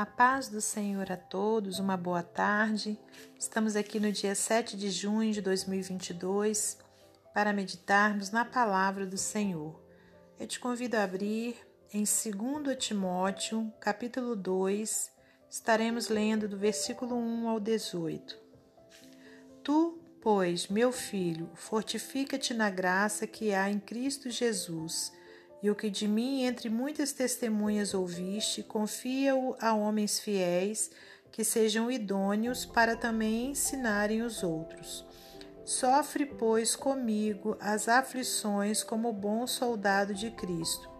A paz do Senhor a todos, uma boa tarde. Estamos aqui no dia 7 de junho de 2022 para meditarmos na palavra do Senhor. Eu te convido a abrir em 2 Timóteo, capítulo 2, estaremos lendo do versículo 1 ao 18. Tu, pois, meu filho, fortifica-te na graça que há em Cristo Jesus e o que de mim entre muitas testemunhas ouviste, confia-o a homens fiéis, que sejam idôneos para também ensinarem os outros. Sofre, pois, comigo as aflições como bom soldado de Cristo.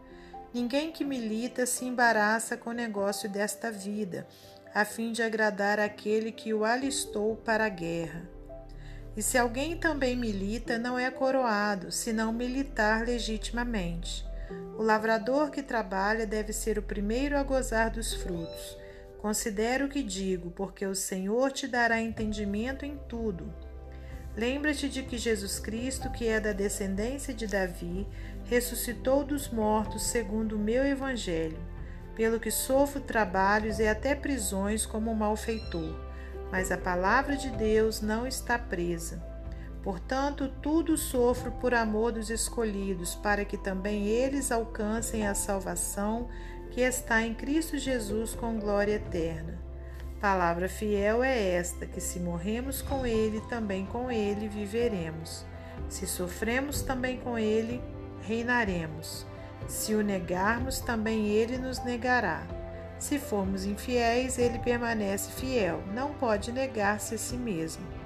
Ninguém que milita se embaraça com o negócio desta vida, a fim de agradar aquele que o alistou para a guerra. E se alguém também milita, não é coroado, senão militar legitimamente. O lavrador que trabalha deve ser o primeiro a gozar dos frutos. Considera o que digo, porque o Senhor te dará entendimento em tudo. Lembra-te de que Jesus Cristo, que é da descendência de Davi, ressuscitou dos mortos segundo o meu evangelho, pelo que sofro trabalhos e até prisões como malfeitor. Mas a palavra de Deus não está presa. Portanto, tudo sofro por amor dos escolhidos, para que também eles alcancem a salvação que está em Cristo Jesus com glória eterna. Palavra fiel é esta: que se morremos com Ele, também com Ele viveremos. Se sofremos também com Ele, reinaremos. Se o negarmos, também Ele nos negará. Se formos infiéis, Ele permanece fiel, não pode negar-se a si mesmo.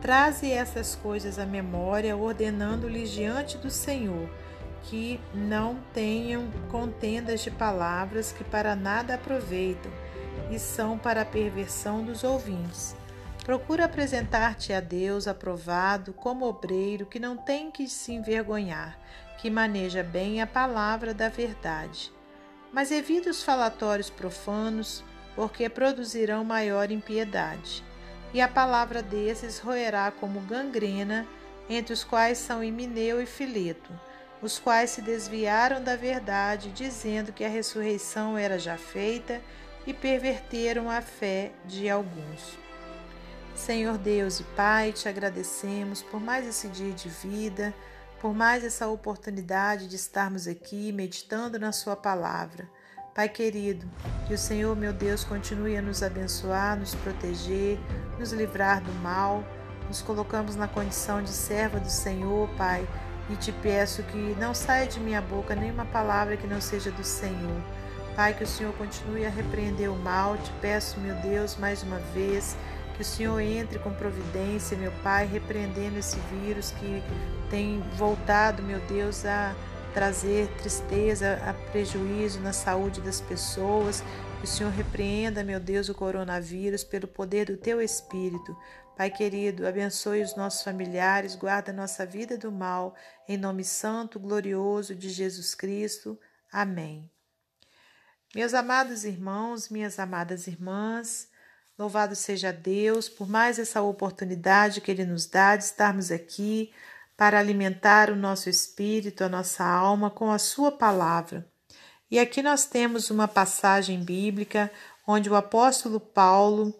Traze essas coisas à memória, ordenando-lhes diante do Senhor que não tenham contendas de palavras que para nada aproveitam e são para a perversão dos ouvintes. Procura apresentar-te a Deus aprovado como obreiro que não tem que se envergonhar, que maneja bem a palavra da verdade. Mas evita os falatórios profanos, porque produzirão maior impiedade e a palavra desses roerá como gangrena, entre os quais são Emineu e Fileto, os quais se desviaram da verdade, dizendo que a ressurreição era já feita e perverteram a fé de alguns. Senhor Deus e Pai, te agradecemos por mais esse dia de vida, por mais essa oportunidade de estarmos aqui meditando na Sua palavra. Pai querido, que o Senhor, meu Deus, continue a nos abençoar, nos proteger, nos livrar do mal. Nos colocamos na condição de serva do Senhor, Pai, e te peço que não saia de minha boca nenhuma palavra que não seja do Senhor. Pai, que o Senhor continue a repreender o mal. Te peço, meu Deus, mais uma vez, que o Senhor entre com providência, meu Pai, repreendendo esse vírus que tem voltado, meu Deus, a trazer tristeza, prejuízo na saúde das pessoas. Que o Senhor repreenda, meu Deus, o coronavírus pelo poder do teu Espírito. Pai querido, abençoe os nossos familiares, guarda nossa vida do mal, em nome santo, glorioso de Jesus Cristo. Amém. Meus amados irmãos, minhas amadas irmãs, louvado seja Deus por mais essa oportunidade que Ele nos dá de estarmos aqui para alimentar o nosso espírito, a nossa alma com a Sua palavra. E aqui nós temos uma passagem bíblica onde o apóstolo Paulo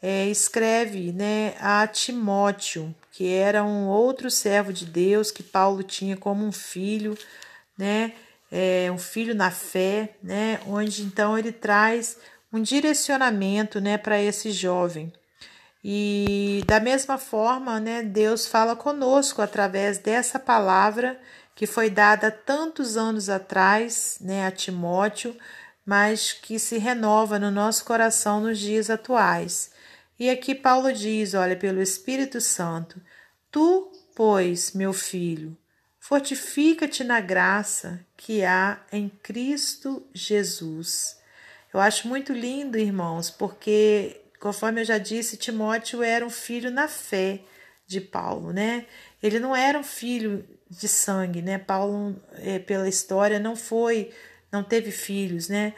é, escreve né, a Timóteo, que era um outro servo de Deus que Paulo tinha como um filho, né, é, um filho na fé, né, onde então ele traz um direcionamento né, para esse jovem. E da mesma forma, né, Deus fala conosco através dessa palavra que foi dada tantos anos atrás, né, a Timóteo, mas que se renova no nosso coração nos dias atuais. E aqui Paulo diz, olha, pelo Espírito Santo: Tu, pois, meu filho, fortifica-te na graça que há em Cristo Jesus. Eu acho muito lindo, irmãos, porque Conforme eu já disse, Timóteo era um filho na fé de Paulo, né? Ele não era um filho de sangue, né? Paulo, é, pela história, não foi, não teve filhos, né?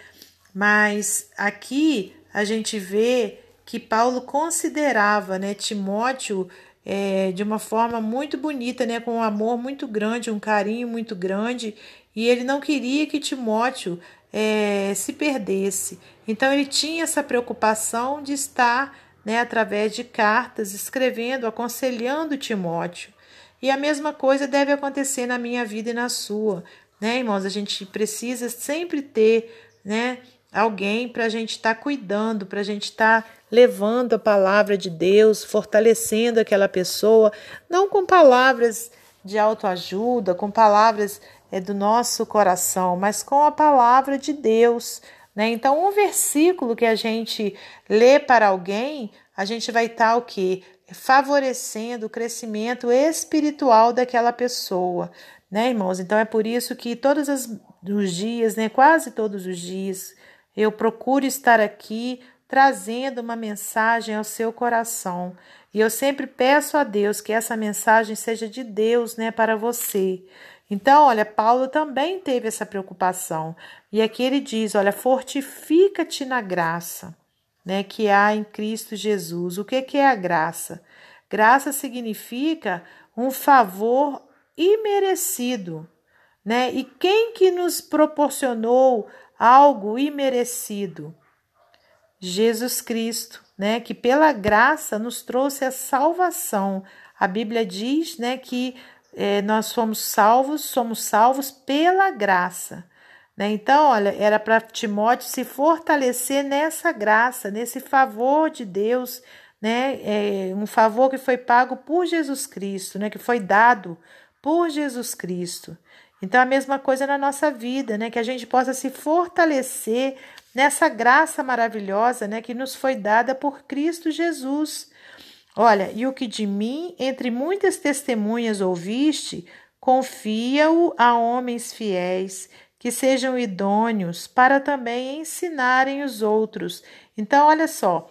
Mas aqui a gente vê que Paulo considerava, né, Timóteo é, de uma forma muito bonita, né, com um amor muito grande, um carinho muito grande, e ele não queria que Timóteo é, se perdesse. Então ele tinha essa preocupação de estar, né, através de cartas, escrevendo, aconselhando Timóteo. E a mesma coisa deve acontecer na minha vida e na sua, né, irmãos? A gente precisa sempre ter, né, alguém para a gente estar tá cuidando, para a gente estar tá levando a palavra de Deus, fortalecendo aquela pessoa, não com palavras de autoajuda, com palavras é, do nosso coração, mas com a palavra de Deus. Né? Então, um versículo que a gente lê para alguém, a gente vai estar o quê? Favorecendo o crescimento espiritual daquela pessoa, né, irmãos? Então é por isso que todos os dias, né, quase todos os dias, eu procuro estar aqui trazendo uma mensagem ao seu coração. E eu sempre peço a Deus que essa mensagem seja de Deus, né, para você. Então, olha, Paulo também teve essa preocupação. E aqui ele diz: olha, fortifica-te na graça, né, que há em Cristo Jesus. O que, que é a graça? Graça significa um favor imerecido, né? E quem que nos proporcionou algo imerecido? Jesus Cristo, né? Que pela graça nos trouxe a salvação. A Bíblia diz, né, que é, nós somos salvos, somos salvos pela graça. Né? Então, olha, era para Timóteo se fortalecer nessa graça, nesse favor de Deus, né? É, um favor que foi pago por Jesus Cristo, né? que foi dado por Jesus Cristo. Então, a mesma coisa na nossa vida, né? que a gente possa se fortalecer nessa graça maravilhosa né? que nos foi dada por Cristo Jesus. Olha, e o que de mim, entre muitas testemunhas ouviste, confia-o a homens fiéis, que sejam idôneos para também ensinarem os outros. Então, olha só,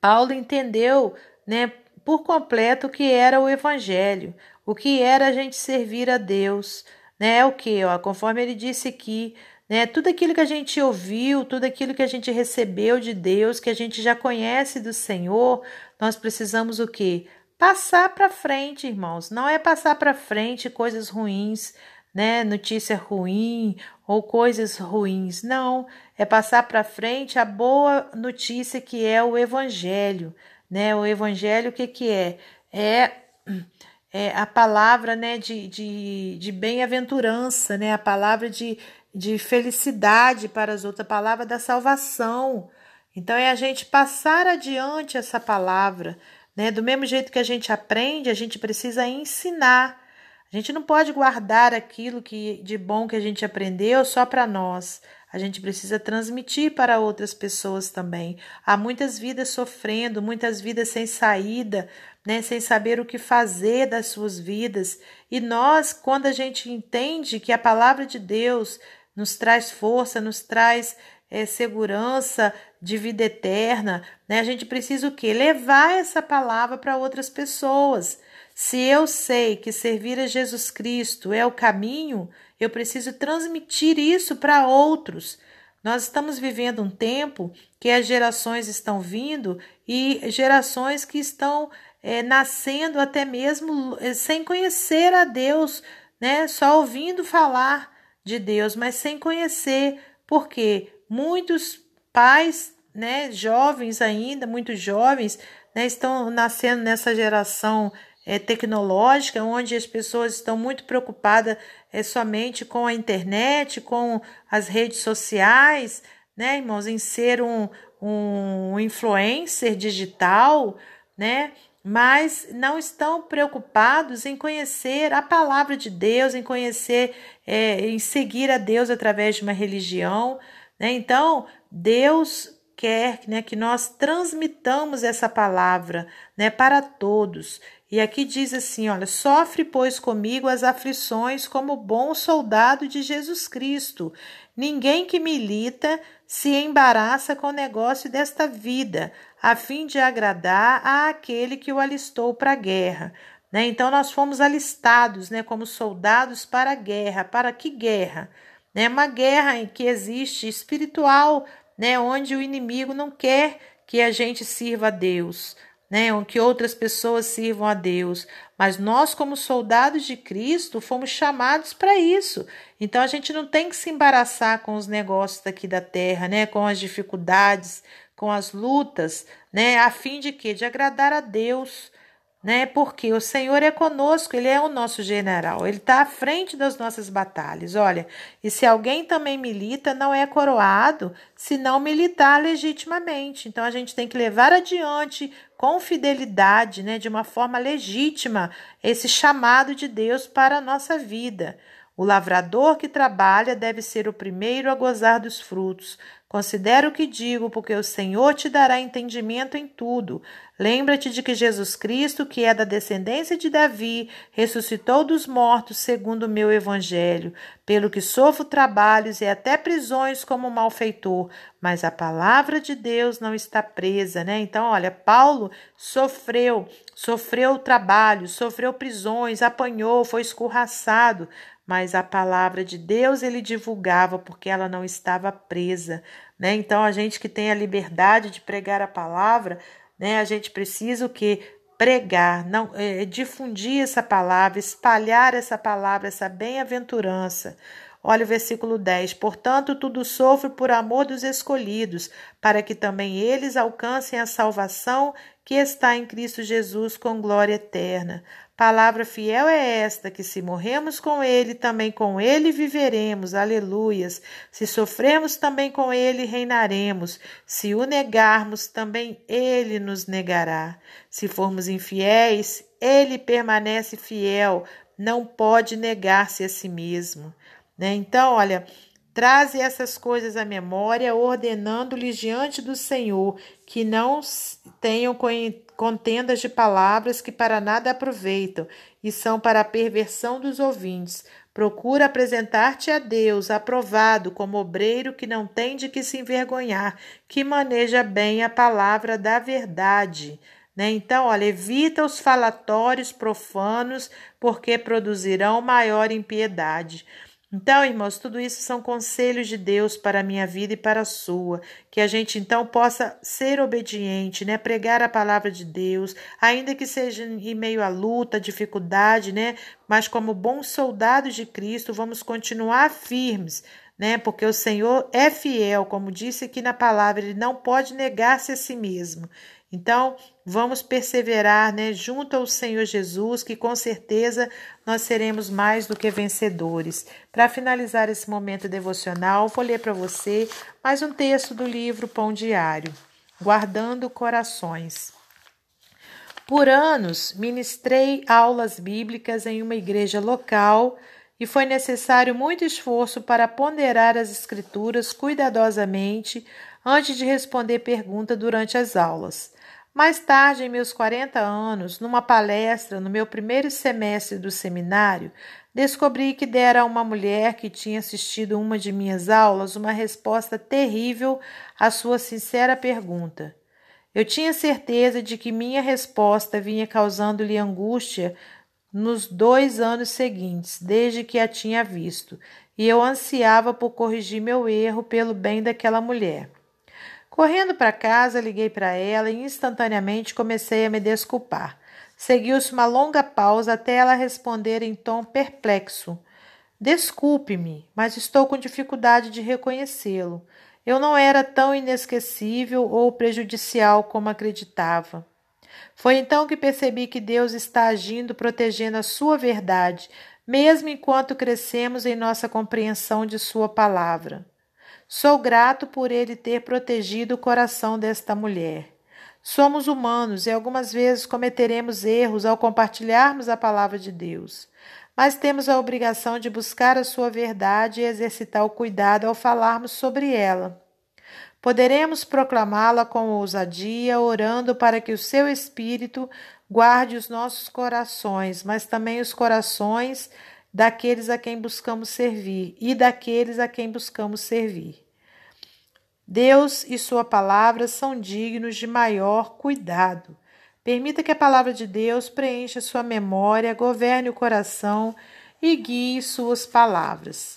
Paulo entendeu, né, por completo o que era o evangelho, o que era a gente servir a Deus, né? É o que, ó, conforme ele disse aqui, né? Tudo aquilo que a gente ouviu, tudo aquilo que a gente recebeu de Deus, que a gente já conhece do Senhor, nós precisamos o quê? Passar para frente, irmãos. Não é passar para frente coisas ruins, né? Notícia ruim ou coisas ruins. Não, é passar para frente a boa notícia que é o evangelho, né? O evangelho o que que é? É é a palavra né, de, de, de bem-aventurança, né, a palavra de, de felicidade para as outras, a palavra da salvação. Então é a gente passar adiante essa palavra, né? Do mesmo jeito que a gente aprende, a gente precisa ensinar. A gente não pode guardar aquilo que de bom que a gente aprendeu só para nós. A gente precisa transmitir para outras pessoas também. Há muitas vidas sofrendo, muitas vidas sem saída, né, sem saber o que fazer das suas vidas. E nós, quando a gente entende que a palavra de Deus nos traz força, nos traz é, segurança de vida eterna, né? A gente precisa o quê? Levar essa palavra para outras pessoas. Se eu sei que servir a Jesus Cristo é o caminho, eu preciso transmitir isso para outros. Nós estamos vivendo um tempo que as gerações estão vindo e gerações que estão é, nascendo até mesmo é, sem conhecer a Deus, né? Só ouvindo falar de Deus, mas sem conhecer, porque muitos pais, né, jovens ainda, muitos jovens, né, estão nascendo nessa geração é, tecnológica, onde as pessoas estão muito preocupadas é, somente com a internet, com as redes sociais, né, irmãos, em ser um, um influencer digital, né? mas não estão preocupados em conhecer a palavra de Deus, em conhecer, é, em seguir a Deus através de uma religião. Né? Então, Deus quer né, que nós transmitamos essa palavra né, para todos. E aqui diz assim: olha, sofre, pois, comigo as aflições como bom soldado de Jesus Cristo. Ninguém que milita se embaraça com o negócio desta vida, a fim de agradar àquele que o alistou para a guerra. Né? Então, nós fomos alistados né, como soldados para a guerra. Para que guerra? Né? Uma guerra em que existe espiritual, né, onde o inimigo não quer que a gente sirva a Deus. né, que outras pessoas sirvam a Deus, mas nós, como soldados de Cristo, fomos chamados para isso. Então a gente não tem que se embaraçar com os negócios daqui da terra, né, com as dificuldades, com as lutas, né, a fim de quê? De agradar a Deus né? Porque o Senhor é conosco, Ele é o nosso general, Ele está à frente das nossas batalhas. Olha, e se alguém também milita, não é coroado se não militar legitimamente. Então a gente tem que levar adiante com fidelidade, né, de uma forma legítima, esse chamado de Deus para a nossa vida. O lavrador que trabalha deve ser o primeiro a gozar dos frutos. Considera o que digo, porque o Senhor te dará entendimento em tudo. Lembra-te de que Jesus Cristo, que é da descendência de Davi, ressuscitou dos mortos, segundo o meu evangelho, pelo que sofro trabalhos e até prisões como malfeitor, mas a palavra de Deus não está presa, né? Então, olha, Paulo sofreu, sofreu trabalhos, sofreu prisões, apanhou, foi escorraçado, mas a palavra de Deus ele divulgava porque ela não estava presa, né? Então a gente que tem a liberdade de pregar a palavra, né? A gente precisa o que pregar, não é, difundir essa palavra, espalhar essa palavra, essa bem-aventurança. Olha o versículo 10. Portanto, tudo sofre por amor dos escolhidos, para que também eles alcancem a salvação que está em Cristo Jesus com glória eterna. Palavra fiel é esta: que se morremos com Ele, também com Ele viveremos. Aleluias. Se sofremos, também com Ele reinaremos. Se o negarmos, também Ele nos negará. Se formos infiéis, Ele permanece fiel, não pode negar-se a si mesmo. Né? Então, olha. Traze essas coisas à memória, ordenando-lhes diante do Senhor que não tenham contendas de palavras que para nada aproveitam e são para a perversão dos ouvintes. Procura apresentar-te a Deus, aprovado como obreiro que não tem de que se envergonhar, que maneja bem a palavra da verdade. Né? Então, olha, evita os falatórios profanos, porque produzirão maior impiedade. Então, irmãos, tudo isso são conselhos de Deus para a minha vida e para a sua, que a gente então possa ser obediente, né, pregar a palavra de Deus, ainda que seja em meio à luta, dificuldade, né, mas como bons soldados de Cristo, vamos continuar firmes, né, porque o Senhor é fiel, como disse aqui na palavra, ele não pode negar-se a si mesmo. Então, vamos perseverar né, junto ao Senhor Jesus, que com certeza nós seremos mais do que vencedores. Para finalizar esse momento devocional, vou ler para você mais um texto do livro Pão Diário, Guardando Corações. Por anos, ministrei aulas bíblicas em uma igreja local e foi necessário muito esforço para ponderar as Escrituras cuidadosamente antes de responder pergunta durante as aulas. Mais tarde, em meus 40 anos, numa palestra no meu primeiro semestre do seminário, descobri que dera a uma mulher que tinha assistido uma de minhas aulas uma resposta terrível à sua sincera pergunta. Eu tinha certeza de que minha resposta vinha causando-lhe angústia nos dois anos seguintes, desde que a tinha visto, e eu ansiava por corrigir meu erro pelo bem daquela mulher. Correndo para casa, liguei para ela e instantaneamente comecei a me desculpar. Seguiu-se uma longa pausa até ela responder em tom perplexo: Desculpe-me, mas estou com dificuldade de reconhecê-lo. Eu não era tão inesquecível ou prejudicial como acreditava. Foi então que percebi que Deus está agindo protegendo a sua verdade, mesmo enquanto crescemos em nossa compreensão de sua palavra. Sou grato por ele ter protegido o coração desta mulher. Somos humanos e algumas vezes cometeremos erros ao compartilharmos a palavra de Deus, mas temos a obrigação de buscar a sua verdade e exercitar o cuidado ao falarmos sobre ela. Poderemos proclamá-la com ousadia, orando para que o seu Espírito guarde os nossos corações, mas também os corações daqueles a quem buscamos servir e daqueles a quem buscamos servir. Deus e Sua palavra são dignos de maior cuidado. Permita que a palavra de Deus preencha sua memória, governe o coração e guie suas palavras.